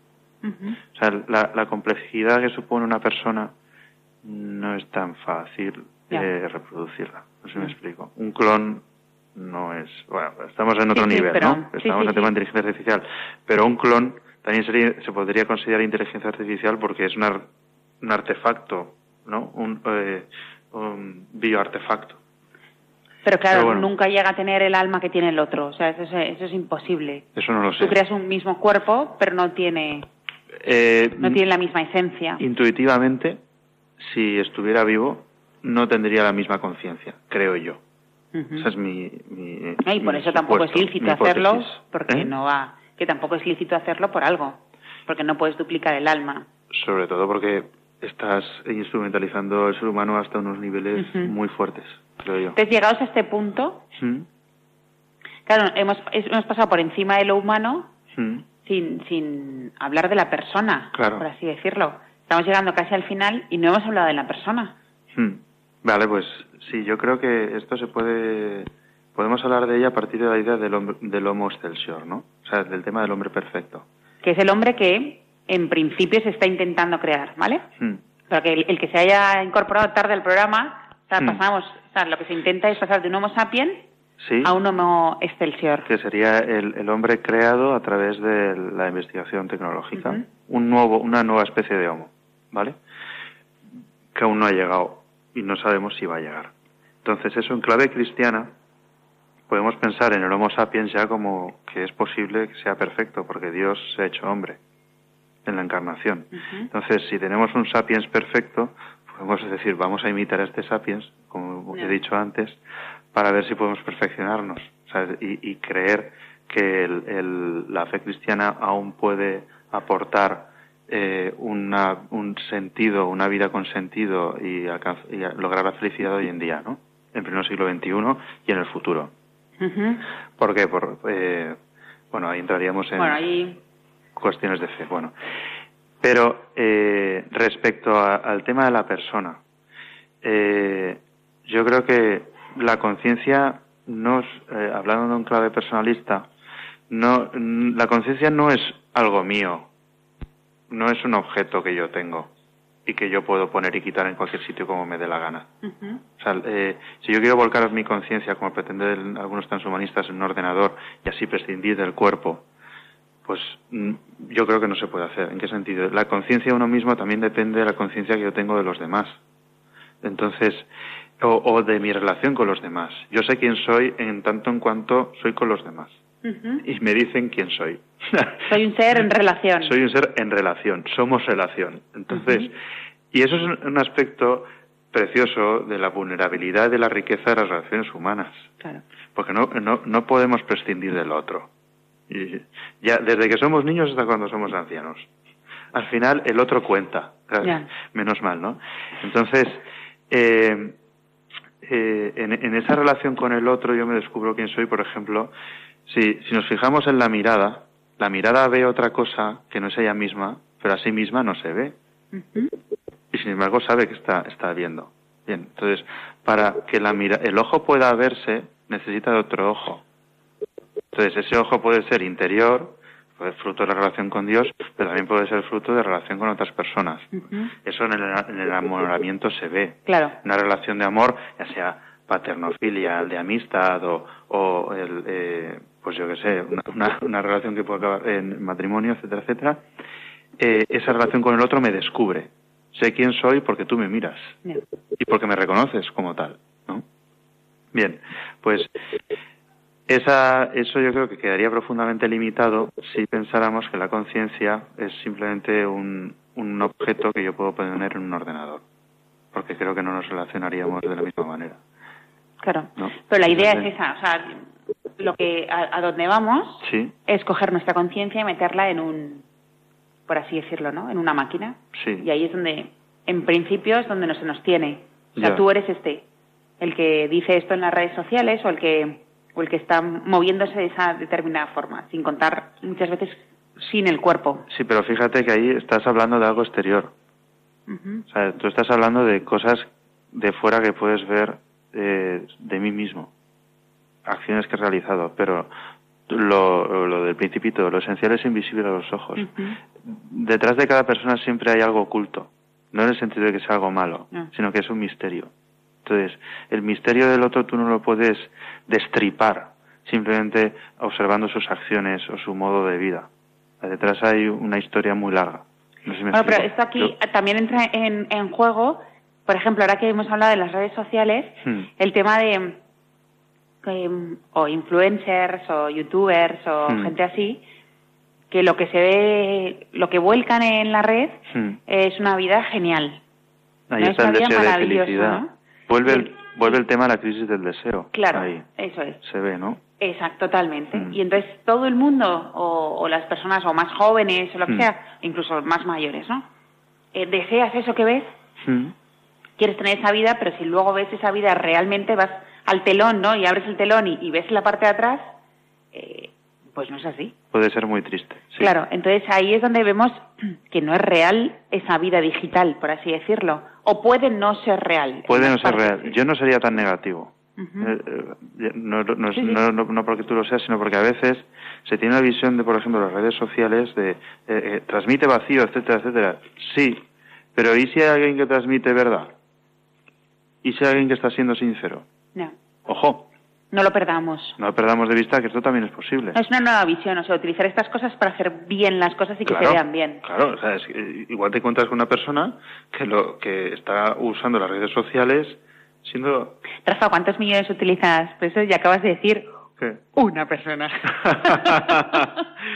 o sea, la, complejidad que supone una persona no es tan fácil de reproducirla. No sé si me explico. Un clon no es. Bueno, estamos en otro nivel, ¿no? Estamos en el tema de inteligencia artificial. Pero un clon también sería, se podría considerar inteligencia artificial porque es un artefacto, ¿no? Un, eh, un bioartefacto. Pero claro, nunca llega a tener el alma que tiene el otro. O sea, eso es, eso es imposible. Eso no lo sé. Tú creas un mismo cuerpo, pero no tiene eh, no tiene la misma esencia. Intuitivamente, si estuviera vivo, no tendría la misma conciencia, creo yo. Esa es mi, mi y por eso tampoco es lícito hacerlo, porque ¿Eh? no va, que tampoco es lícito hacerlo por algo, porque no puedes duplicar el alma. Sobre todo porque estás instrumentalizando al ser humano hasta unos niveles muy fuertes, creo yo. Entonces, llegados a este punto, claro, hemos, hemos pasado por encima de lo humano sin, sin hablar de la persona, por así decirlo. Estamos llegando casi al final y no hemos hablado de la persona. Vale, pues sí, yo creo que esto se puede... Podemos hablar de ella a partir de la idea del, del homo excelsior, ¿no? O sea, del tema del hombre perfecto. Que es el hombre que en principio se está intentando crear, ¿vale? Pero que el, que se haya incorporado tarde al programa, o sea, hmm. pasamos, o sea, lo que se intenta es pasar de un Homo sapiens a un Homo excelsior. Que sería el, hombre creado a través de la investigación tecnológica, un nuevo, una nueva especie de Homo, ¿vale? Que aún no ha llegado y no sabemos si va a llegar. Entonces, eso en clave cristiana podemos pensar en el Homo sapiens ya como que es posible que sea perfecto, porque Dios se ha hecho hombre en la encarnación. Entonces, si tenemos un sapiens perfecto, podemos decir, vamos a imitar a este sapiens, como he dicho antes, para ver si podemos perfeccionarnos Y, creer que la fe cristiana aún puede aportar eh, un sentido, una vida con sentido y, lograr la felicidad hoy en día, ¿no? En pleno siglo XXI y en el futuro. ¿Por qué? Por, eh, bueno, ahí entraríamos en... Bueno, ahí cuestiones de fe. Bueno, pero eh, respecto al tema de la persona, eh, yo creo que la conciencia no eh, hablando de un clave personalista, no, la conciencia no es algo mío, no es un objeto que yo tengo y que yo puedo poner y quitar en cualquier sitio como me dé la gana. O sea, si yo quiero volcar mi conciencia, como pretenden algunos transhumanistas, en un ordenador y así prescindir del cuerpo, pues mm, yo creo que no se puede hacer. ¿En qué sentido? La conciencia de uno mismo también depende de la conciencia que yo tengo de los demás. Entonces, o, de mi relación con los demás. Yo sé quién soy en tanto en cuanto soy con los demás. Y me dicen quién soy. *laughs* Soy un ser en *laughs* relación. soy un ser en relación. Somos relación. Entonces, y eso es un aspecto precioso de la vulnerabilidad y de la riqueza de las relaciones humanas. Claro. Porque no, no, no podemos prescindir del otro. Ya desde que somos niños hasta cuando somos ancianos. Al final el otro cuenta, menos mal, ¿no? Entonces, eh, eh, en, esa relación con el otro yo me descubro quién soy, por ejemplo, si, si nos fijamos en la mirada, la mirada ve otra cosa que no es ella misma, pero a sí misma no se ve. Y sin embargo sabe que está, está viendo. Bien, entonces, para que la mira, el ojo pueda verse, necesita de otro ojo. Entonces, ese ojo puede ser interior, puede ser fruto de la relación con Dios, pero también puede ser fruto de relación con otras personas. Eso en el, en enamoramiento se ve. Claro. Una relación de amor, ya sea paternofilia, de amistad o, el, eh, pues yo qué sé, una, relación que puede acabar en matrimonio, etcétera, etcétera. Eh, esa relación con el otro me descubre. Sé quién soy porque tú me miras y porque me reconoces como tal, ¿no? Bien, pues esa, eso yo creo que quedaría profundamente limitado si pensáramos que la conciencia es simplemente un, un objeto que yo puedo poner en un ordenador, porque creo que no nos relacionaríamos de la misma manera. Claro, pero la idea es esa, o sea, lo que a, donde vamos es coger nuestra conciencia y meterla en un, por así decirlo, ¿no? En una máquina. Y ahí es donde, en principio, es donde no se nos tiene. O sea, tú eres este, el que dice esto en las redes sociales o el que o el que está moviéndose de esa determinada forma, sin contar muchas veces sin el cuerpo. Sí, pero fíjate que ahí estás hablando de algo exterior. O sea, tú estás hablando de cosas de fuera que puedes ver eh, de mí mismo, acciones que he realizado, pero lo, lo del principito, lo esencial es invisible a los ojos. Detrás de cada persona siempre hay algo oculto, no en el sentido de que sea algo malo, sino que es un misterio. Entonces, el misterio del otro tú no lo puedes destripar simplemente observando sus acciones o su modo de vida. Detrás hay una historia muy larga. bueno, pero esto aquí también entra en, en, juego, por ejemplo, ahora que hemos hablado de las redes sociales, hmm. el tema de o influencers o youtubers o hmm. gente así, que lo que se ve, lo que vuelcan en la red hmm. es una vida genial. Ahí está el deseo de felicidad. Vuelve vuelve el tema de la crisis del deseo. Claro, Ahí. eso es. Se ve, ¿no? Exacto, totalmente. Mm. Y entonces todo el mundo, o, o las personas o más jóvenes o lo que Mm. sea, incluso más mayores, ¿no? Eh, deseas eso que ves, Mm. quieres tener esa vida, pero si luego ves esa vida realmente vas al telón, ¿no? Y abres el telón y, y ves la parte de atrás, eh, pues no es así. Puede ser muy triste. sí. Claro, entonces ahí es donde vemos *clears throat* que no es real esa vida digital, por así decirlo. O puede no ser real. Puede no ser real. Yo no sería tan negativo. Eh, no, no, es- Sí, sí. no- no- no porque tú lo seas, sino porque a veces se tiene una visión de, por ejemplo, las redes sociales de eh, eh, transmite vacío, etcétera, etcétera. Sí, pero ¿y si hay alguien que transmite verdad? ¿Y si hay alguien que está siendo sincero? No, Ojo, no lo perdamos. no perdamos de vista que esto también es posible. No, es una nueva visión, o sea, utilizar estas cosas para hacer bien las cosas y que Claro, se vean bien. Claro, o sea, es que igual te encuentras con una persona que lo que está usando las redes sociales siendo Rafa, ¿cuántos millones utilizas? Pues eso ya acabas de decir ¿qué? una persona. *laughs*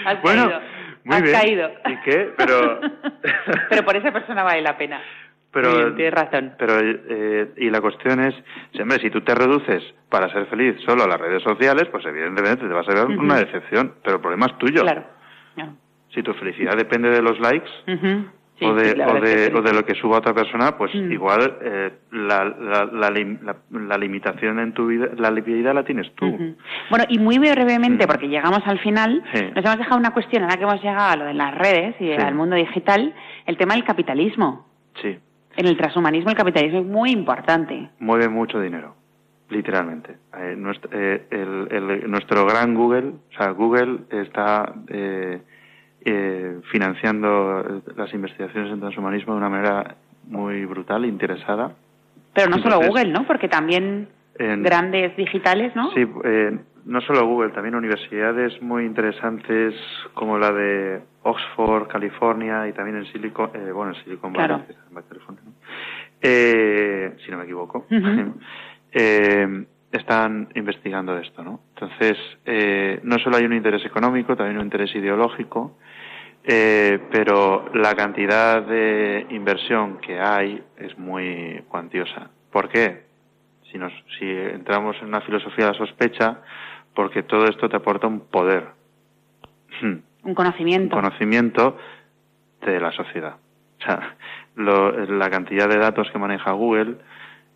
Has bueno, caído. muy Has bien. caído. ¿Y qué? Pero *laughs* Pero por esa persona vale la pena. Pero tienes razón. Pero eh, y la cuestión es, hombre, si tú te reduces para ser feliz solo a las redes sociales, pues evidentemente te vas a ver una decepción, pero el problema es tuyo. Claro. No. Si tu felicidad depende de los likes. Sí, o, de, sí, la o, de, o de lo que suba otra persona, pues Mm. igual eh, la, la, la, lim- la- la limitación en tu vida, la vida la tienes tú. Bueno, y muy brevemente, Mm. porque llegamos al final, Sí. nos hemos dejado una cuestión, ahora que hemos llegado a lo de las redes y al mundo digital, el tema del capitalismo. Sí, En el transhumanismo el capitalismo es muy importante. mueve mucho dinero, literalmente. Eh, nuestro, eh, el- el- nuestro gran Google, o sea, Google está eh, eh, financiando las investigaciones en transhumanismo de una manera muy brutal, interesada. Pero no solo Entonces, Google, ¿no? Porque también en- grandes digitales, ¿no? Sí, eh, no solo Google, también universidades muy interesantes como la de Oxford, California y también en Silicon, eh, bueno, en Silicon Valley. Eh, si no me equivoco, *laughs* eh, están investigando esto, ¿no? Entonces, eh, no solo hay un interés económico, también un interés ideológico, eh, pero la cantidad de inversión que hay es muy cuantiosa. ¿Por qué? Si, nos, si entramos en una filosofía de la sospecha, porque todo esto te aporta un poder, Un un conocimiento. conocimiento de la sociedad. O sea, lo- la cantidad de datos que maneja Google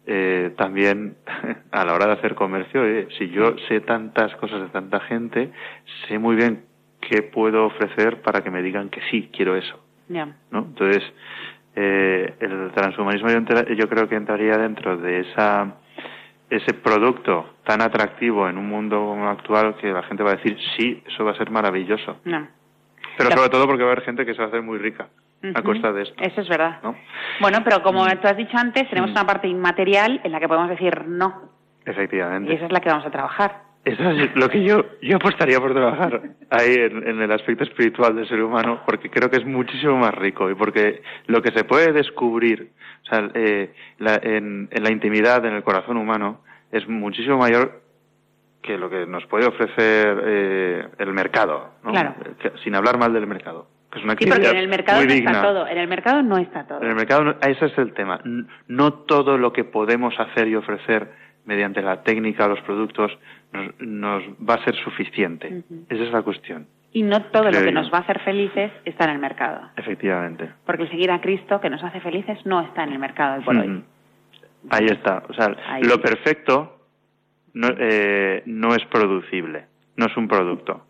eh, también *laughs* a la hora de hacer comercio, eh, si yo sé tantas cosas de tanta gente, sé muy bien qué puedo ofrecer para que me digan que sí, quiero eso. Ya. ¿no? Entonces, eh, el transhumanismo yo, yo creo que entraría dentro de esa ese producto tan atractivo en un mundo actual que la gente va a decir, sí, eso va a ser maravilloso. No. Pero sobre todo porque va a haber gente que se va a hacer muy rica a costa de esto. Eso es verdad. ¿no? Bueno, pero como tú has dicho antes, tenemos Mm. una parte inmaterial en la que podemos decir no. Y Efectivamente. esa es la que vamos a trabajar. Eso es lo que yo, yo apostaría por trabajar ahí en, en el aspecto espiritual del ser humano, porque creo que es muchísimo más rico y porque lo que se puede descubrir o sea, eh, la- en, en la intimidad, en el corazón humano, es muchísimo mayor que lo que nos puede ofrecer eh, el mercado, ¿no? Claro. Sin hablar mal del mercado. Que es una Sí, porque en el mercado no digna. está todo. En el mercado no está todo. En el mercado, no- ese es el tema. No todo lo que podemos hacer y ofrecer mediante la técnica o los productos nos, nos va a ser suficiente. Ujú. Esa es la cuestión, Y no todo lo que yo. nos va a hacer felices está en el mercado. efectivamente. Porque el seguir a Cristo, que nos hace felices, no está en el mercado hoy por hoy. Ahí está. O sea, Ahí. lo perfecto no, eh, no es producible, no es un producto.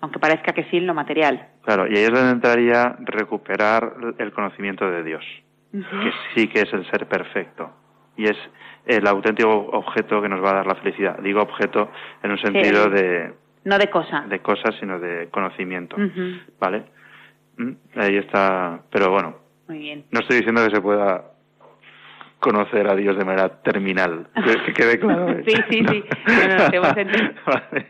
Aunque parezca que sí en lo material. Claro, y ahí es donde entraría recuperar el conocimiento de Dios, que sí que es el ser perfecto. Y es el auténtico objeto que nos va a dar la felicidad. Digo objeto en un sentido de, No de cosa. de cosas, sino de conocimiento. ¿Vale? Mm, Ahí está. Pero bueno, Muy bien. no estoy diciendo que se pueda conocer a Dios de manera terminal. Que, que quede claro. ¿eh? *laughs* Sí, sí, sí. No, no, te hemos entendido. *laughs* Vale.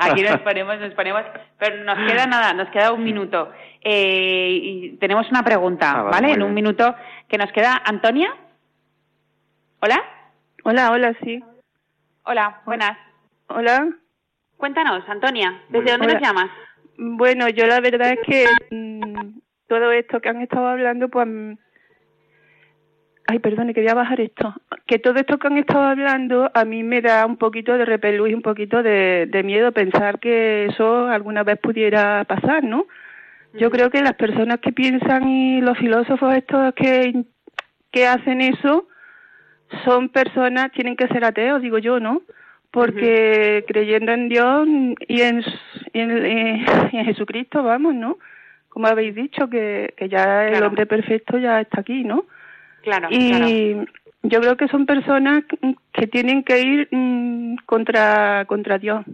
Aquí nos ponemos, nos ponemos, pero nos queda nada, nos queda un minuto. Eh, y tenemos una pregunta, Ah, vale, En un bien. minuto que nos queda. Antonia. Hola. Hola, hola, sí. Hola, buenas. Hola. Cuéntanos, Antonia, ¿desde dónde nos llamas? Bueno, yo la verdad es que mm, todo esto que han estado hablando, pues mm, ay, perdón, quería bajar esto. Que todo esto que han estado hablando a mí me da un poquito de repelús y un poquito de, de miedo pensar que eso alguna vez pudiera pasar, ¿no? Yo creo que las personas que piensan y los filósofos estos que, que hacen eso son personas, tienen que ser ateos, digo yo, ¿no? Porque creyendo en Dios y en, y en, y *laughs* en Jesucristo, vamos, ¿no? Como habéis dicho, que, que ya el hombre perfecto ya está aquí, ¿no? Claro, y claro. yo creo que son personas que tienen que ir mm, contra contra Dios.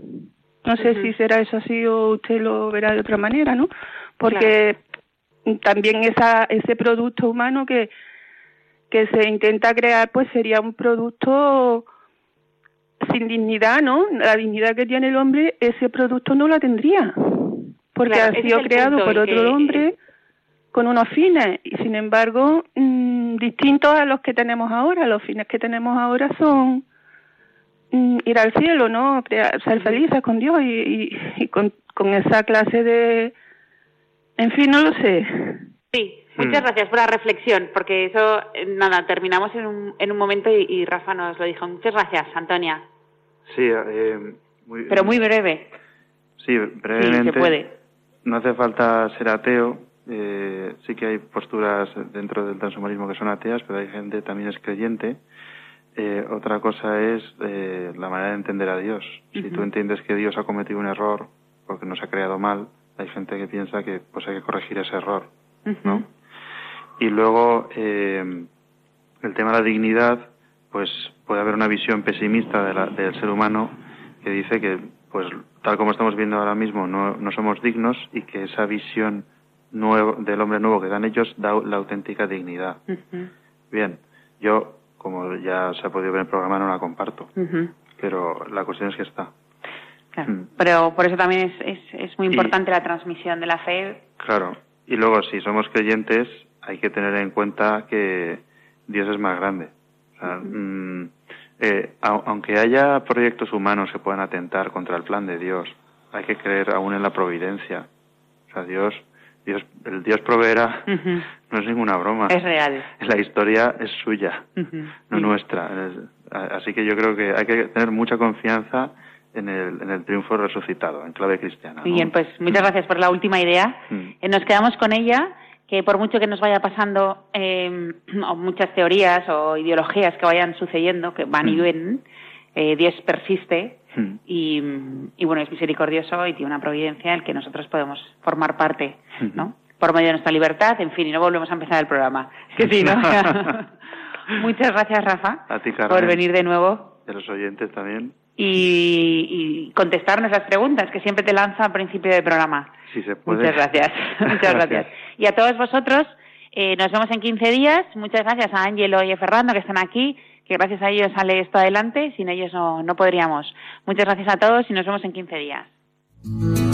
No sé si será eso así o usted lo verá de otra manera, ¿no? Porque también esa ese producto humano que que se intenta crear pues sería un producto sin dignidad, ¿no? La dignidad que tiene el hombre, ese producto no la tendría. Porque Claro, ha sido creado por otro que- hombre con unos fines y sin embargo mm, distintos a los que tenemos ahora. Los fines que tenemos ahora son mm, ir al cielo, ¿no? Crear- ser felices con Dios y, y, y con, con esa clase de... En fin, no lo sé. Sí, muchas Mm. gracias por la reflexión, porque eso, eh, nada, terminamos en un, en un momento y, y Rafa nos lo dijo. Muchas gracias, Antonia. Sí, eh, muy, Pero muy breve. Sí, brevemente. Sí, se puede. No hace falta ser ateo. eh, sí que hay posturas dentro del transhumanismo que son ateas, pero hay gente también es creyente. Eh, otra cosa es eh, la manera de entender a Dios. Si tú entiendes que Dios ha cometido un error porque nos ha creado mal, hay gente que piensa que pues hay que corregir ese error, ¿no? Y luego eh, el tema de la dignidad, pues puede haber una visión pesimista de la- del ser humano que dice que, pues tal como estamos viendo ahora mismo, no, no somos dignos y que esa visión nuevo, del hombre nuevo que dan ellos da la auténtica dignidad. Bien, yo, como ya se ha podido ver en el programa, no la comparto, pero la cuestión es que está. Claro. Mm. Pero por eso también es, es, es muy Y- importante la transmisión de la fe. Claro. Y luego, si somos creyentes, hay que tener en cuenta que Dios es más grande. O sea, mm, eh, au- aunque haya proyectos humanos que puedan atentar contra el plan de Dios, hay que creer aún en la providencia. O sea, Dios, Dios, el Dios proveerá *laughs* no es ninguna broma. Es real. La historia es suya, no nuestra. Así que yo creo que hay que tener mucha confianza en el, en el triunfo resucitado, en clave cristiana. ¿no? bien, pues muchas gracias por la última idea. Mm. Eh, nos quedamos con ella, que por mucho que nos vaya pasando eh, *clears throat* o muchas teorías o ideologías que vayan sucediendo, que van y Mm. vienen, eh, Dios persiste Mm. y, y, bueno, es misericordioso y tiene una providencia en el que nosotros podemos formar parte, ¿no? Por medio de nuestra libertad, en fin, y no volvemos a empezar el programa. *laughs* Que sí, ¿no? *laughs* Muchas gracias, Rafa, A ti, Carmen. por venir de nuevo De los oyentes también. y, y contestarnos las preguntas que siempre te lanza al principio del programa. Si se puede. Muchas gracias. *laughs* *laughs* Muchas gracias. Y a todos vosotros, eh, nos vemos en 15 días. Muchas gracias a Ángelo y a Fernando que están aquí, que gracias a ellos sale esto adelante. Sin ellos no, no podríamos. Muchas gracias a todos y nos vemos en 15 días.